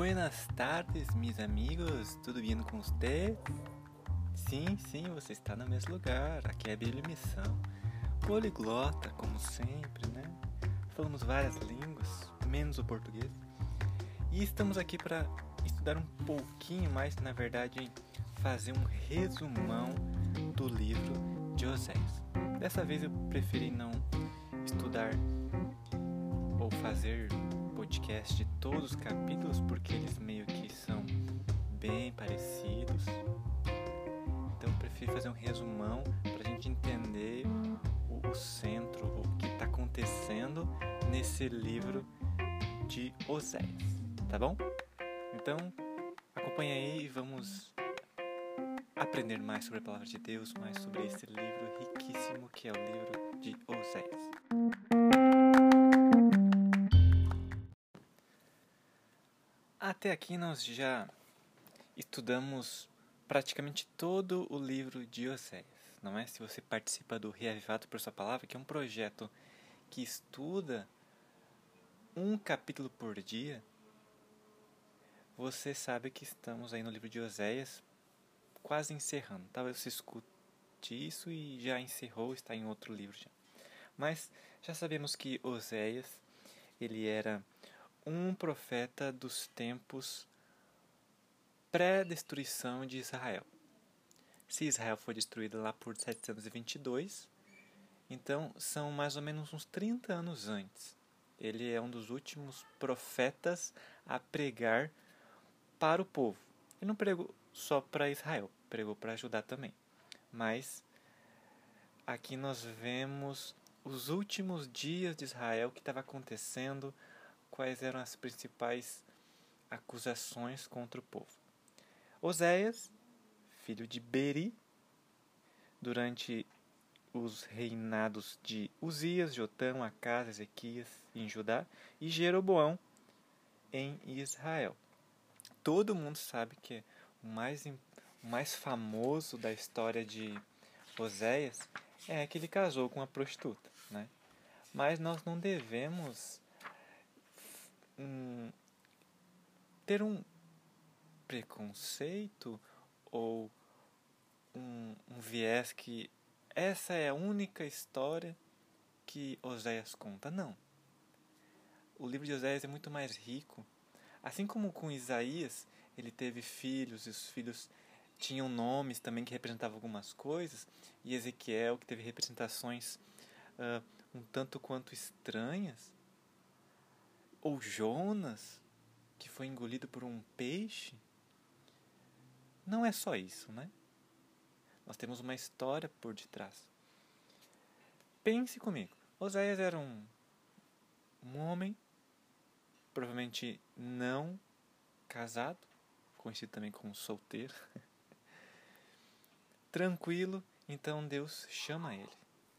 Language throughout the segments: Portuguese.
Buenas tardes, meus amigos. Tudo bem com vocês? Sim, sim, você está no mesmo lugar. Aqui é a Bíblia Missão. Poliglota, como sempre, né? Falamos várias línguas, menos o português. E estamos aqui para estudar um pouquinho mais, na verdade, fazer um resumão do livro de Oséias. Dessa vez eu preferi não estudar ou fazer podcast de todos os capítulos porque eles meio que são bem parecidos. Então eu prefiro fazer um resumão para a gente entender o, o centro, o que está acontecendo nesse livro de Oséias, tá bom? Então acompanha aí e vamos aprender mais sobre a palavra de Deus, mais sobre esse livro riquíssimo que é o livro de Oséias. Até aqui nós já estudamos praticamente todo o livro de Oséias, não é? Se você participa do Reavivado por Sua Palavra, que é um projeto que estuda um capítulo por dia, você sabe que estamos aí no livro de Oséias quase encerrando. Talvez você escute isso e já encerrou, está em outro livro já. Mas já sabemos que Oséias, ele era um profeta dos tempos pré-destruição de Israel. Se Israel foi destruída lá por 722, então são mais ou menos uns 30 anos antes. Ele é um dos últimos profetas a pregar para o povo. Ele não pregou só para Israel, pregou para Judá também. Mas aqui nós vemos os últimos dias de Israel, que estava acontecendo, quais eram as principais acusações contra o povo. Oséias, filho de Beri, durante os reinados de Uzias, Jotão, Acas, Ezequias em Judá e Jeroboão em Israel. Todo mundo sabe que o mais, o mais famoso da história de Oséias é que ele casou com uma prostituta, né? Mas nós não devemos um, ter um preconceito ou um, um viés que essa é a única história que Oséias conta. Não. O livro de Oséias é muito mais rico. Assim como com Isaías, ele teve filhos e os filhos tinham nomes também que representavam algumas coisas, e Ezequiel, que teve representações uh, um tanto quanto estranhas, ou Jonas, que foi engolido por um peixe. Não é só isso, né? Nós temos uma história por detrás. Pense comigo. Oséias era um, um homem, provavelmente não casado, conhecido também como solteiro. Tranquilo, então Deus chama ele.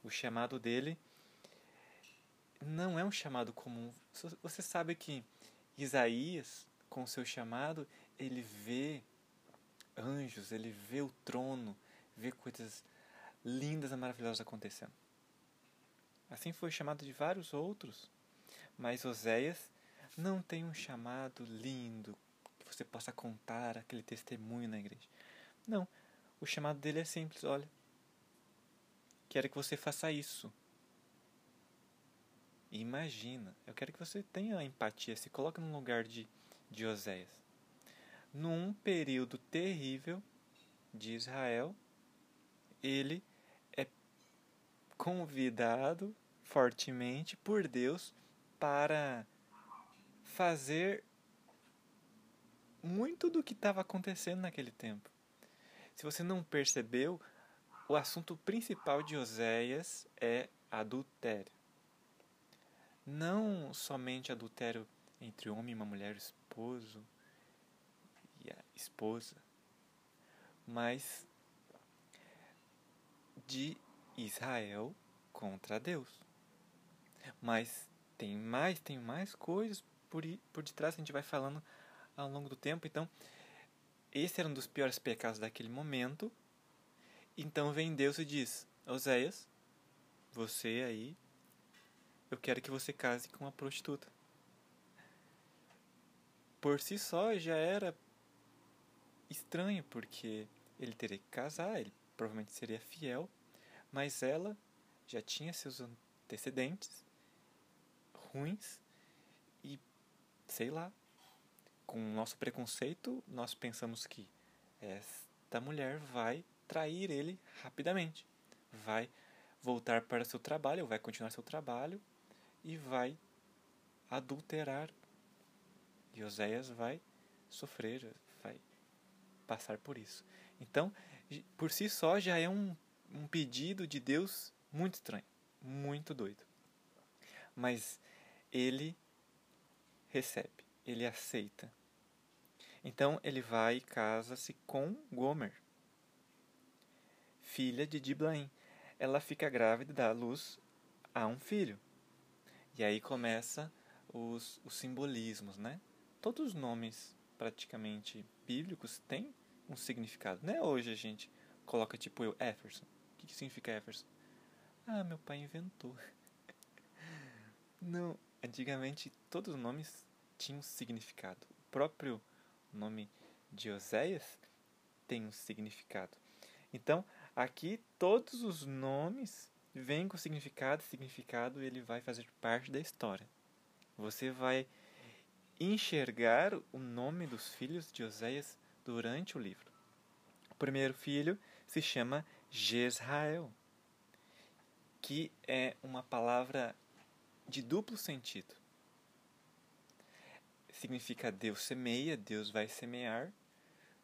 O chamado dele não é um chamado comum. Você sabe que Isaías, com seu chamado, ele vê anjos, ele vê o trono, vê coisas lindas e maravilhosas acontecendo. Assim foi chamado de vários outros. Mas Oséias não tem um chamado lindo que você possa contar aquele testemunho na igreja. Não. O chamado dele é simples: olha, quero que você faça isso. Imagina, eu quero que você tenha empatia, se coloque no lugar de, de Oséias. Num período terrível de Israel, ele é convidado fortemente por Deus para fazer muito do que estava acontecendo naquele tempo. Se você não percebeu, o assunto principal de Oséias é adultério não somente adultério entre homem e uma mulher, esposo e a esposa, mas de Israel contra Deus. Mas tem mais, tem mais coisas por, por detrás a gente vai falando ao longo do tempo. Então, esse era um dos piores pecados daquele momento. Então vem Deus e diz: Oséias, você aí eu quero que você case com uma prostituta. por si só já era estranho, porque ele teria que casar, ele provavelmente seria fiel, mas ela já tinha seus antecedentes ruins e sei lá, com o nosso preconceito, nós pensamos que esta mulher vai trair ele rapidamente, vai voltar para seu trabalho, vai continuar seu trabalho e vai adulterar. E Oséias vai sofrer, vai passar por isso. Então, por si só já é um, um pedido de Deus muito estranho, muito doido. Mas ele recebe, ele aceita. Então ele vai e casa-se com Gomer, filha de Diblaim. Ela fica grávida e dá luz a um filho. E aí começa os, os simbolismos, né? Todos os nomes praticamente bíblicos têm um significado. Não é hoje a gente coloca tipo eu, Efferson. O que, que significa Efferson? Ah, meu pai inventou. Não, antigamente todos os nomes tinham significado. O próprio nome de Oséias tem um significado. Então, aqui todos os nomes vêm com significado, significado ele vai fazer parte da história. Você vai enxergar o nome dos filhos de Oséias durante o livro. O primeiro filho se chama Jezrael, que é uma palavra de duplo sentido. Significa Deus semeia, Deus vai semear,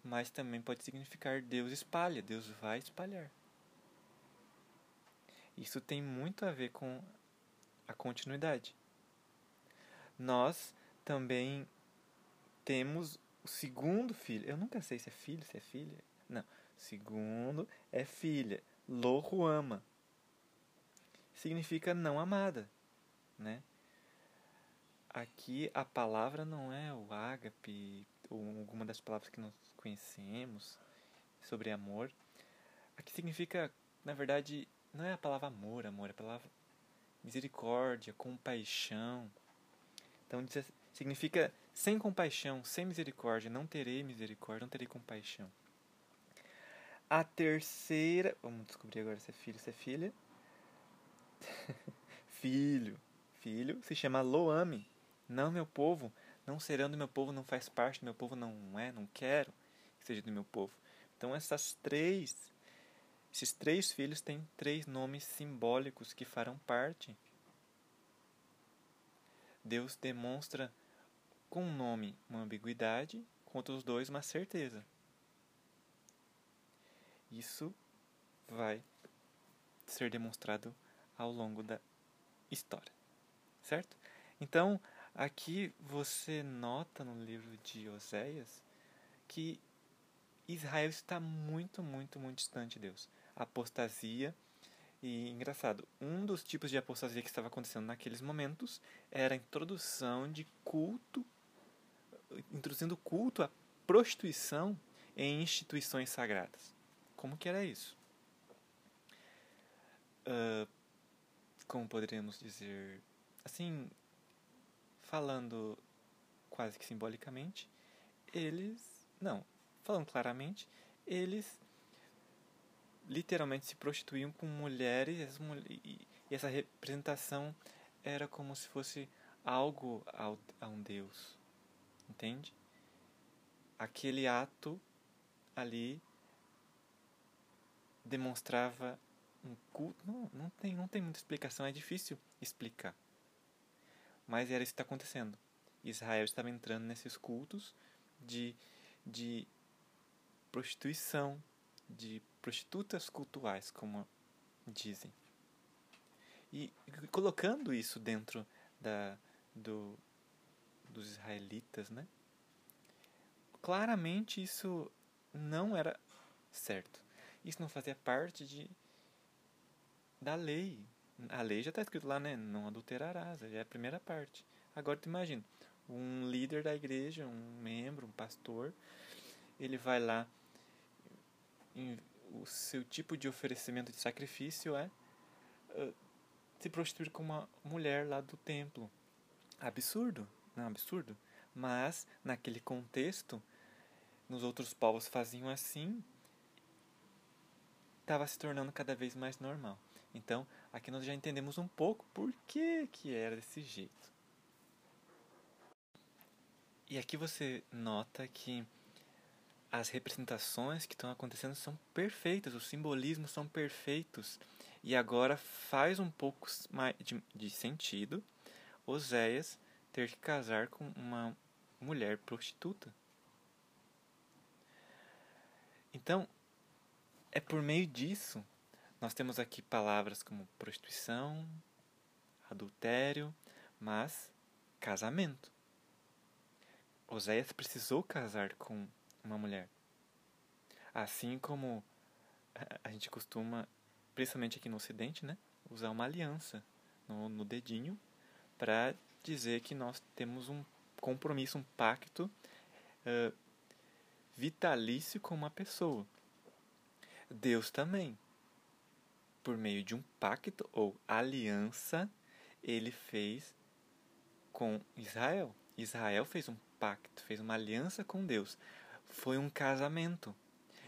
mas também pode significar Deus espalha, Deus vai espalhar. Isso tem muito a ver com a continuidade. Nós também temos o segundo filho. Eu nunca sei se é filho, se é filha. Não. Segundo é filha. Lohuama. Significa não amada, né? Aqui a palavra não é o ágape ou alguma das palavras que nós conhecemos sobre amor. Aqui significa, na verdade, não é a palavra amor, amor, é a palavra misericórdia, compaixão. Então significa sem compaixão, sem misericórdia, não terei misericórdia, não terei compaixão. A terceira, vamos descobrir agora se é filho, se é filha. filho, filho se chama Loame. Não meu povo, não serão do meu povo, não faz parte do meu povo, não é, não quero que seja do meu povo. Então essas três, esses três filhos têm três nomes simbólicos que farão parte. Deus demonstra com um nome uma ambiguidade, com outros dois uma certeza. Isso vai ser demonstrado ao longo da história, certo? Então, aqui você nota no livro de Oséias que Israel está muito, muito, muito distante de Deus. Apostasia. E engraçado, um dos tipos de apostasia que estava acontecendo naqueles momentos era a introdução de culto, introduzindo culto à prostituição em instituições sagradas. Como que era isso? Uh, como poderíamos dizer, assim, falando quase que simbolicamente, eles, não, falando claramente, eles literalmente se prostituíam com mulheres e essa representação era como se fosse algo a um deus, entende? Aquele ato ali demonstrava um culto. Não, não, tem, não tem muita explicação, é difícil explicar. Mas era isso que está acontecendo. Israel estava entrando nesses cultos de, de prostituição, de prostitutas cultuais, como dizem. E colocando isso dentro da, do, dos israelitas, né? Claramente isso não era certo. Isso não fazia parte de, da lei. A lei já está escrito lá, né? Não adulterarás, é a primeira parte. Agora tu imagina, um líder da igreja, um membro, um pastor, ele vai lá, o seu tipo de oferecimento de sacrifício é uh, se prostituir com uma mulher lá do templo. Absurdo, não é absurdo? Mas, naquele contexto, nos outros povos faziam assim, estava se tornando cada vez mais normal. Então, aqui nós já entendemos um pouco por que, que era desse jeito. E aqui você nota que as representações que estão acontecendo são perfeitas, os simbolismos são perfeitos. E agora faz um pouco de, de sentido Oséias ter que casar com uma mulher prostituta. Então, é por meio disso nós temos aqui palavras como prostituição, adultério, mas casamento. Oséias precisou casar com uma mulher. Assim como a gente costuma, principalmente aqui no Ocidente, né, usar uma aliança no, no dedinho para dizer que nós temos um compromisso, um pacto uh, vitalício com uma pessoa. Deus também, por meio de um pacto ou aliança, ele fez com Israel. Israel fez um pacto, fez uma aliança com Deus. Foi um casamento.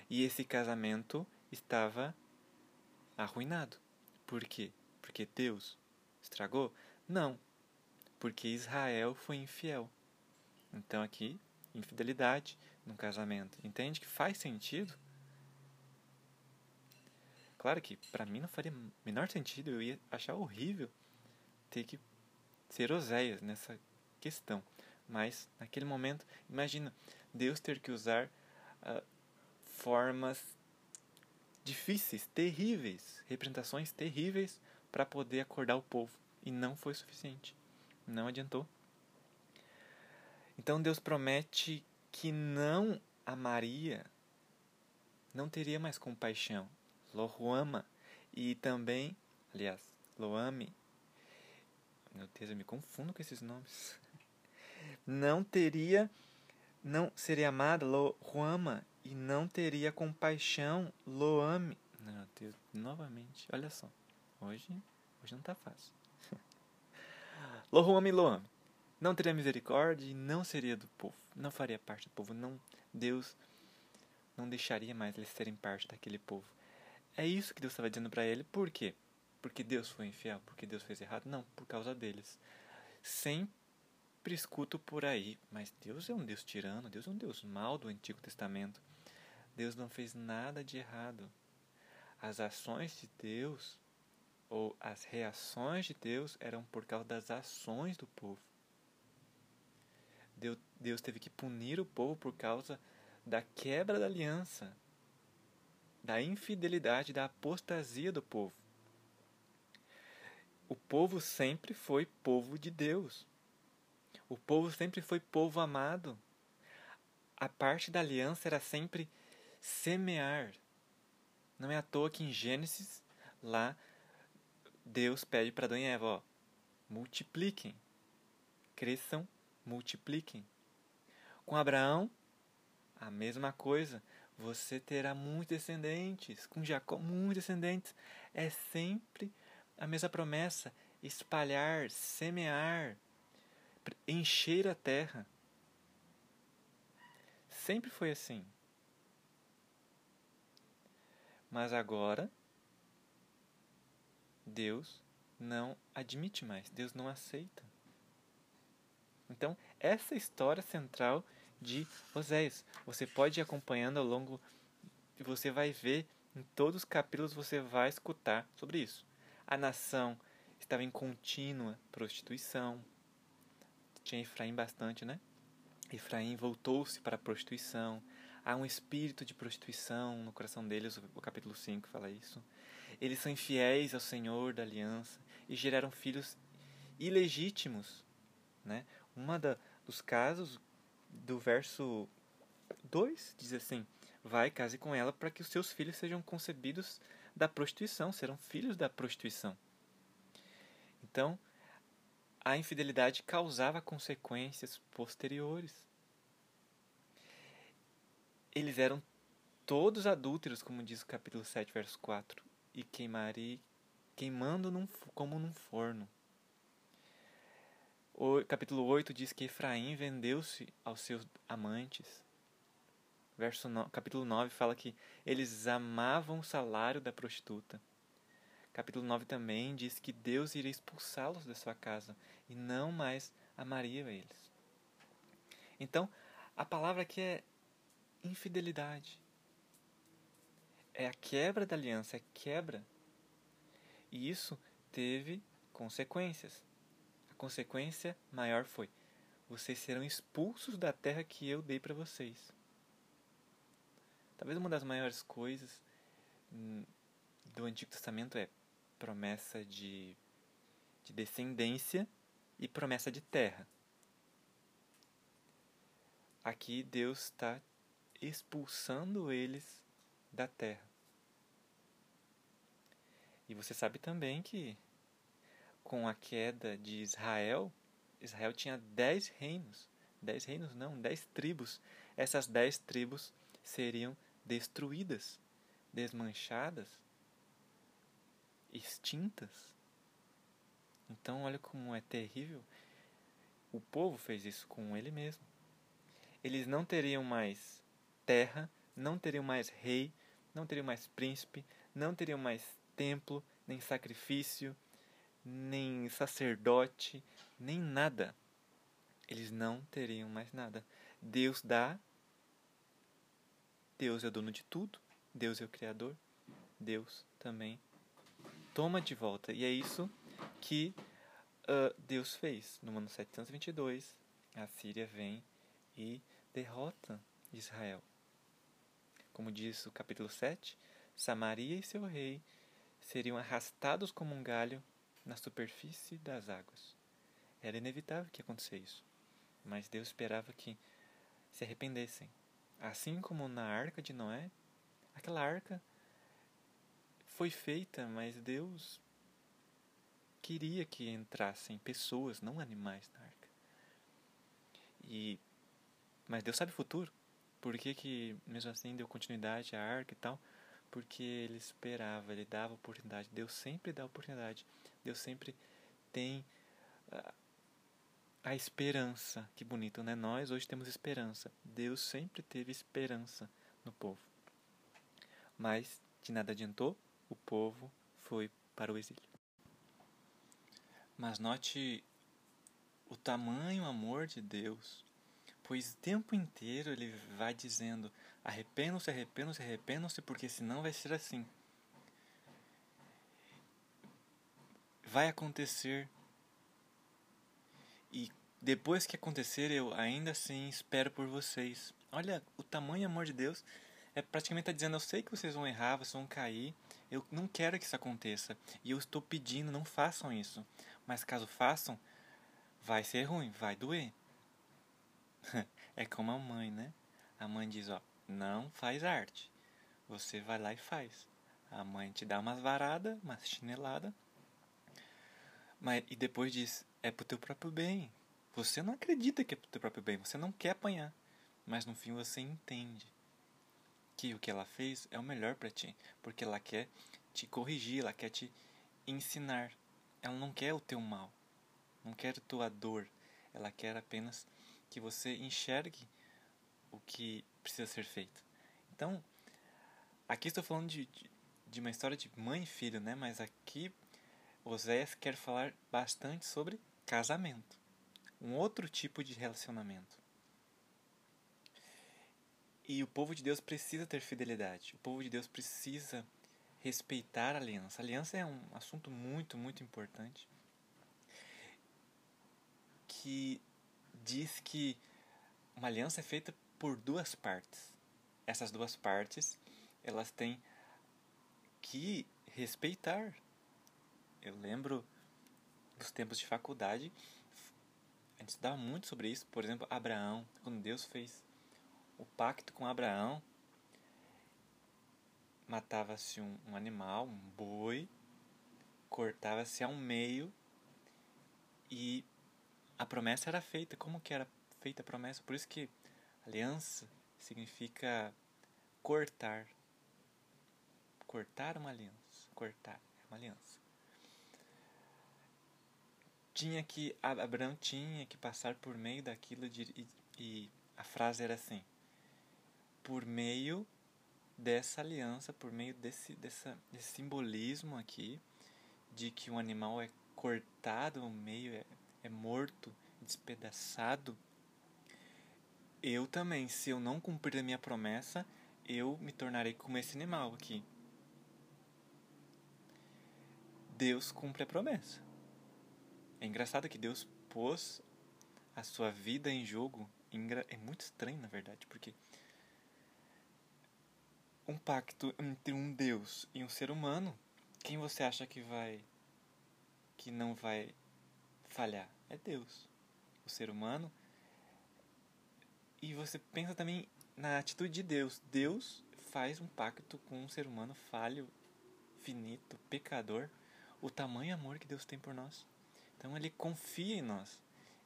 E esse casamento estava arruinado. Por quê? Porque Deus estragou? Não. Porque Israel foi infiel. Então aqui, infidelidade no casamento. Entende que faz sentido? Claro que para mim não faria menor sentido, eu ia achar horrível ter que ser Oséias nessa questão. Mas naquele momento, imagina Deus ter que usar uh, formas difíceis, terríveis, representações terríveis para poder acordar o povo. E não foi suficiente. Não adiantou. Então Deus promete que não amaria, não teria mais compaixão. Lohuama. E também, aliás, Loame. Meu Deus, eu me confundo com esses nomes não teria, não seria amada, lo ama, e não teria compaixão, lo ame. Meu Deus, novamente, olha só, hoje, hoje não está fácil. lo ame, lo ame. Não teria misericórdia e não seria do povo, não faria parte do povo, não, Deus não deixaria mais eles serem parte daquele povo. É isso que Deus estava dizendo para ele, por quê? Porque Deus foi infiel, porque Deus fez errado? Não, por causa deles. Sempre sempre escuto por aí, mas Deus é um Deus tirano, Deus é um Deus mau do Antigo Testamento. Deus não fez nada de errado. As ações de Deus ou as reações de Deus eram por causa das ações do povo. Deus teve que punir o povo por causa da quebra da aliança, da infidelidade, da apostasia do povo. O povo sempre foi povo de Deus. O povo sempre foi povo amado. A parte da aliança era sempre semear. Não é à toa que em Gênesis, lá, Deus pede para Adão e Eva, ó, multipliquem, cresçam, multipliquem. Com Abraão, a mesma coisa. Você terá muitos descendentes. Com Jacó, muitos descendentes. É sempre a mesma promessa: espalhar, semear encher a terra. Sempre foi assim. Mas agora, Deus não admite mais, Deus não aceita. Então, essa é história central de Oséias. Você pode ir acompanhando ao longo você vai ver em todos os capítulos você vai escutar sobre isso. A nação estava em contínua prostituição, tinha Efraim bastante, né? Efraim voltou-se para a prostituição. Há um espírito de prostituição no coração deles, o capítulo 5 fala isso. Eles são infiéis ao Senhor da aliança e geraram filhos ilegítimos. Né? Uma da, dos casos do verso 2 diz assim: Vai, case com ela para que os seus filhos sejam concebidos da prostituição, serão filhos da prostituição. Então, a infidelidade causava consequências posteriores. Eles eram todos adúlteros, como diz o capítulo 7, verso 4, e queimarei, queimando num, como num forno. O capítulo 8 diz que Efraim vendeu-se aos seus amantes. Verso no, capítulo 9 fala que eles amavam o salário da prostituta. Capítulo 9 também diz que Deus iria expulsá-los da sua casa e não mais amaria eles. Então, a palavra aqui é infidelidade. É a quebra da aliança, é quebra. E isso teve consequências consequência maior foi: vocês serão expulsos da terra que eu dei para vocês. Talvez uma das maiores coisas hum, do Antigo Testamento é promessa de, de descendência e promessa de terra. Aqui Deus está expulsando eles da terra. E você sabe também que com a queda de Israel, Israel tinha dez reinos. Dez reinos não, dez tribos. Essas dez tribos seriam destruídas, desmanchadas, extintas. Então, olha como é terrível. O povo fez isso com ele mesmo. Eles não teriam mais terra, não teriam mais rei, não teriam mais príncipe, não teriam mais templo, nem sacrifício, nem sacerdote, nem nada. Eles não teriam mais nada. Deus dá, Deus é o dono de tudo, Deus é o Criador, Deus também toma de volta. E é isso que uh, Deus fez. No ano 722, a Síria vem e derrota Israel. Como diz o capítulo 7, Samaria e seu rei seriam arrastados como um galho na superfície das águas. Era inevitável que acontecesse isso, mas Deus esperava que se arrependessem. Assim como na arca de Noé, aquela arca foi feita, mas Deus queria que entrassem pessoas, não animais na arca. E mas Deus sabe o futuro. Por que, que mesmo assim deu continuidade à arca e tal? Porque ele esperava, ele dava oportunidade. Deus sempre dá oportunidade. Deus sempre tem a, a esperança. Que bonito, né? Nós hoje temos esperança. Deus sempre teve esperança no povo. Mas de nada adiantou, o povo foi para o exílio. Mas note o tamanho amor de Deus, pois o tempo inteiro ele vai dizendo: arrependam-se, arrependam-se, arrependam-se, porque senão vai ser assim. vai acontecer. E depois que acontecer, eu ainda assim espero por vocês. Olha, o tamanho amor de Deus é praticamente tá dizendo: eu sei que vocês vão errar, vocês vão cair. Eu não quero que isso aconteça. E eu estou pedindo, não façam isso. Mas caso façam, vai ser ruim, vai doer. é como a mãe, né? A mãe diz: ó, não faz arte. Você vai lá e faz. A mãe te dá umas varadas, umas chineladas mas, e depois diz: é pro teu próprio bem. Você não acredita que é pro teu próprio bem, você não quer apanhar. Mas no fim você entende que o que ela fez é o melhor para ti, porque ela quer te corrigir, ela quer te ensinar. Ela não quer o teu mal, não quer a tua dor. Ela quer apenas que você enxergue o que precisa ser feito. Então, aqui estou falando de, de, uma história de mãe e filho, né? Mas aqui Oséias quer falar bastante sobre casamento, um outro tipo de relacionamento. E o povo de Deus precisa ter fidelidade, o povo de Deus precisa respeitar a aliança. A aliança é um assunto muito, muito importante que diz que uma aliança é feita por duas partes. Essas duas partes, elas têm que respeitar eu lembro dos tempos de faculdade, a gente estudava muito sobre isso. Por exemplo, Abraão, quando Deus fez o pacto com Abraão, matava-se um, um animal, um boi, cortava-se ao meio e a promessa era feita. Como que era feita a promessa? Por isso que aliança significa cortar. Cortar uma aliança. Cortar é uma aliança. tinha que Abraão tinha que passar por meio daquilo de, e, e a frase era assim: por meio dessa aliança, por meio desse, dessa, desse simbolismo aqui, de que um animal é cortado ao meio, é, é morto, despedaçado, eu também, se eu não cumprir a minha promessa, eu me tornarei como esse animal aqui. Deus cumpre a promessa. É engraçado que Deus pôs a sua vida em jogo. É muito estranho, na verdade, porque um pacto entre um Deus e um ser humano, quem você acha que vai que não vai falhar? É Deus. O ser humano. E você pensa também na atitude de Deus. Deus faz um pacto com um ser humano falho, finito, pecador. O tamanho amor que Deus tem por nós. Então ele confia em nós.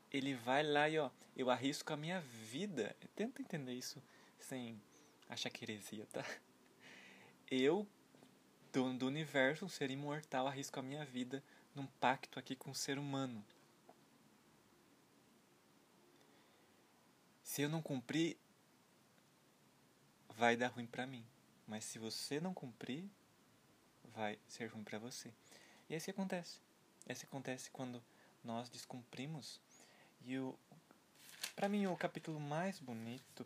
Ele vai lá e ó, eu arrisco a minha vida. Tenta entender isso sem achar que heresia, tá? Eu, dono do universo, um ser imortal, arrisco a minha vida num pacto aqui com o um ser humano. Se eu não cumprir, vai dar ruim para mim. Mas se você não cumprir, vai ser ruim para você. E é isso que acontece. É isso que acontece quando nós descumprimos. E o para mim o capítulo mais bonito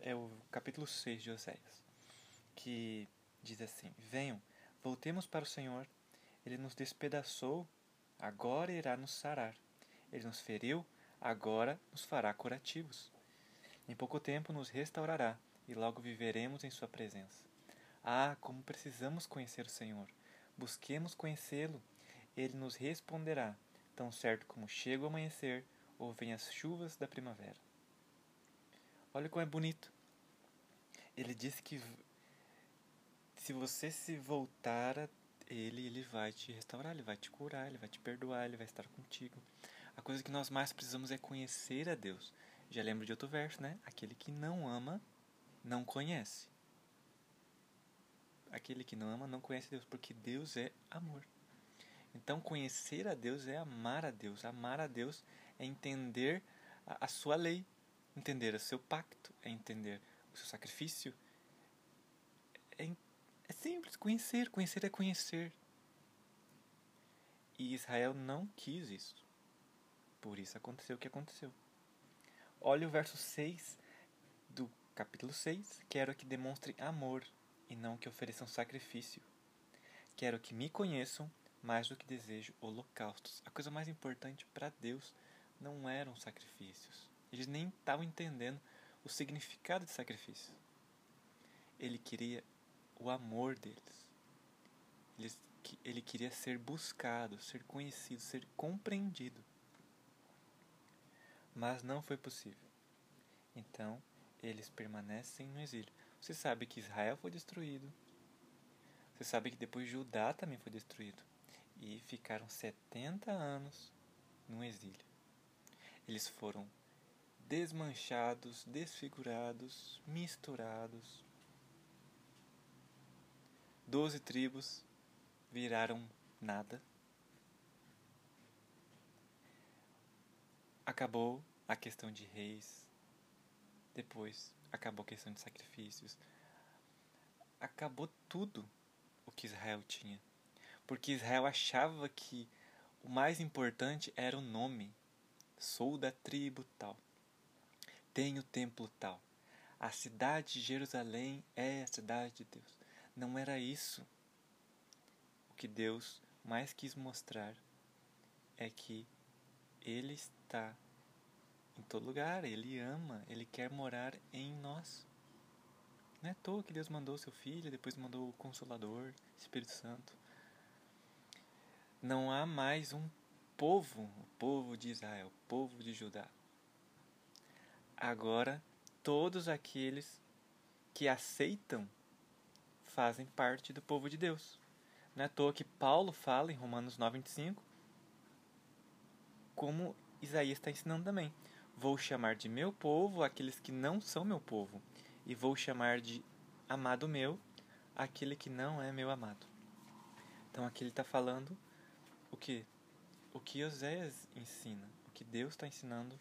é o capítulo 6 de Oséias que diz assim: Venham, voltemos para o Senhor. Ele nos despedaçou, agora irá nos sarar. Ele nos feriu, agora nos fará curativos. Em pouco tempo nos restaurará e logo viveremos em Sua presença. Ah, como precisamos conhecer o Senhor! Busquemos conhecê-lo. Ele nos responderá, tão certo como chega o amanhecer ou vem as chuvas da primavera. Olha como é bonito. Ele disse que se você se voltar a ele, ele vai te restaurar, ele vai te curar, ele vai te perdoar, ele vai estar contigo. A coisa que nós mais precisamos é conhecer a Deus. Já lembro de outro verso, né? Aquele que não ama, não conhece. Aquele que não ama, não conhece Deus, porque Deus é amor. Então, conhecer a Deus é amar a Deus. Amar a Deus é entender a, a sua lei, entender o seu pacto, é entender o seu sacrifício, é entender é simples, conhecer, conhecer é conhecer. E Israel não quis isso. Por isso aconteceu o que aconteceu. Olha o verso 6 do capítulo 6. Quero que demonstrem amor e não que ofereçam sacrifício. Quero que me conheçam mais do que desejo holocaustos. A coisa mais importante para Deus não eram sacrifícios. Eles nem estavam entendendo o significado de sacrifício. Ele queria o amor deles. Ele, ele queria ser buscado, ser conhecido, ser compreendido. Mas não foi possível. Então, eles permanecem no exílio. Você sabe que Israel foi destruído. Você sabe que depois Judá também foi destruído. E ficaram 70 anos no exílio. Eles foram desmanchados, desfigurados, misturados, Doze tribos viraram nada. Acabou a questão de reis. Depois acabou a questão de sacrifícios. Acabou tudo o que Israel tinha. Porque Israel achava que o mais importante era o nome. Sou da tribo tal. Tenho o templo tal. A cidade de Jerusalém é a cidade de Deus. Não era isso. O que Deus mais quis mostrar é que Ele está em todo lugar, Ele ama, Ele quer morar em nós. Não é à toa que Deus mandou seu Filho, depois mandou o Consolador, Espírito Santo. Não há mais um povo, o povo de Israel, o povo de Judá. Agora, todos aqueles que aceitam fazem parte do povo de Deus. Não é à toa que Paulo fala em Romanos 9,25, como Isaías está ensinando também. Vou chamar de meu povo aqueles que não são meu povo, e vou chamar de amado meu aquele que não é meu amado. Então aqui ele está falando o que? o que Oséias ensina, o que Deus está ensinando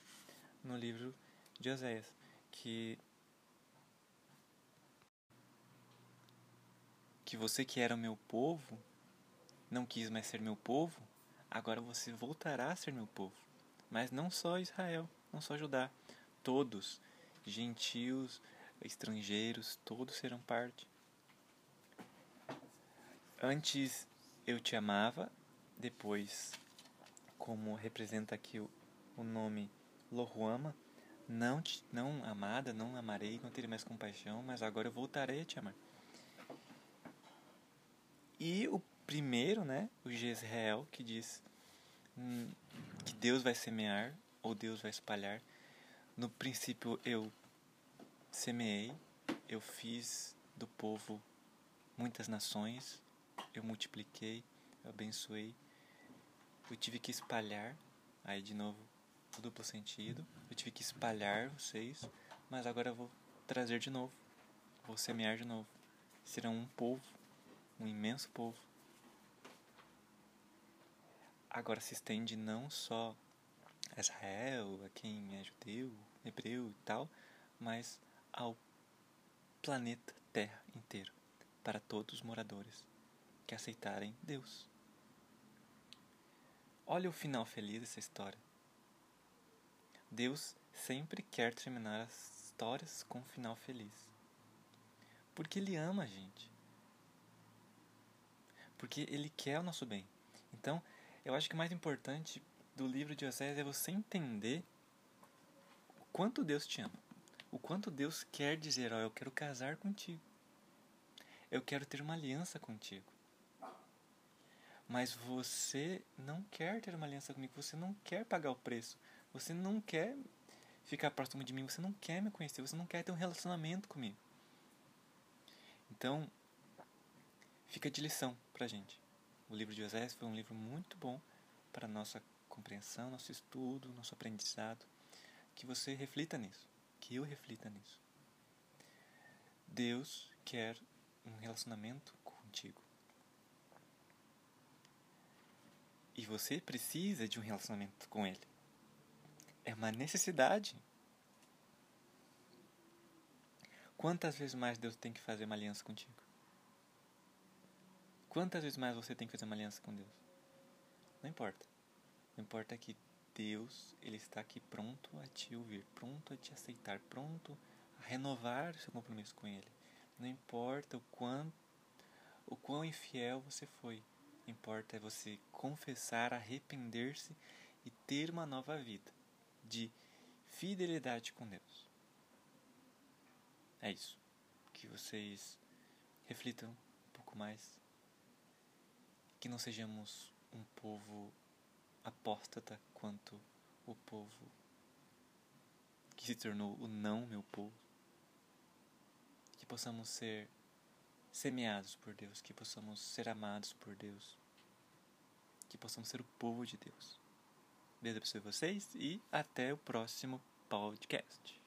no livro de Oséias, que que você que era o meu povo não quis mais ser meu povo, agora você voltará a ser meu povo. Mas não só Israel, não só Judá, todos, gentios, estrangeiros, todos serão parte. Antes eu te amava, depois, como representa aqui o, o nome Lohuama, não, te, não amada, não amarei, não terei mais compaixão, mas agora eu voltarei a te amar. E o primeiro, né, o Jezreel, que diz hum, que Deus vai semear ou Deus vai espalhar. No princípio eu semeei, eu fiz do povo muitas nações, eu multipliquei, eu abençoei, eu tive que espalhar, aí de novo o duplo sentido, eu tive que espalhar vocês, mas agora eu vou trazer de novo, vou semear de novo. Serão um povo, um imenso povo. Agora se estende não só a Israel, a quem é judeu, hebreu e tal, mas ao planeta Terra inteiro, para todos os moradores que aceitarem Deus. Olha o final feliz dessa história. Deus sempre quer terminar as histórias com um final feliz. Porque Ele ama a gente. Porque Ele quer o nosso bem. Então, eu acho que o mais importante do livro de Osés é você entender o quanto Deus te ama. O quanto Deus quer dizer, ó, oh, eu quero casar contigo. Eu quero ter uma aliança contigo. Mas você não quer ter uma aliança comigo, você não quer pagar o preço, você não quer ficar próximo de mim, você não quer me conhecer, você não quer ter um relacionamento comigo. Então, fica de lição pra gente. O livro de Osés foi um livro muito bom para nossa compreensão, nosso estudo, nosso aprendizado. Que você reflita nisso, que eu reflita nisso. Deus quer um relacionamento contigo. E você precisa de um relacionamento com Ele. É uma necessidade. Quantas vezes mais Deus tem que fazer uma aliança contigo? Quantas vezes mais você tem que fazer uma aliança com Deus? Não importa. Não importa que Deus, Ele está aqui pronto a te ouvir, pronto a te aceitar, pronto a renovar seu compromisso com Ele. Não importa o quanto, o quão infiel você foi, importa é você confessar, arrepender-se e ter uma nova vida de fidelidade com Deus. É isso. Que vocês reflitam um pouco mais. Que não sejamos um povo apóstata quanto o povo que se tornou o não meu povo. Que possamos ser semeados por Deus, que possamos ser amados por Deus, que possamos ser o povo de Deus. Beijo para vocês e até o próximo podcast.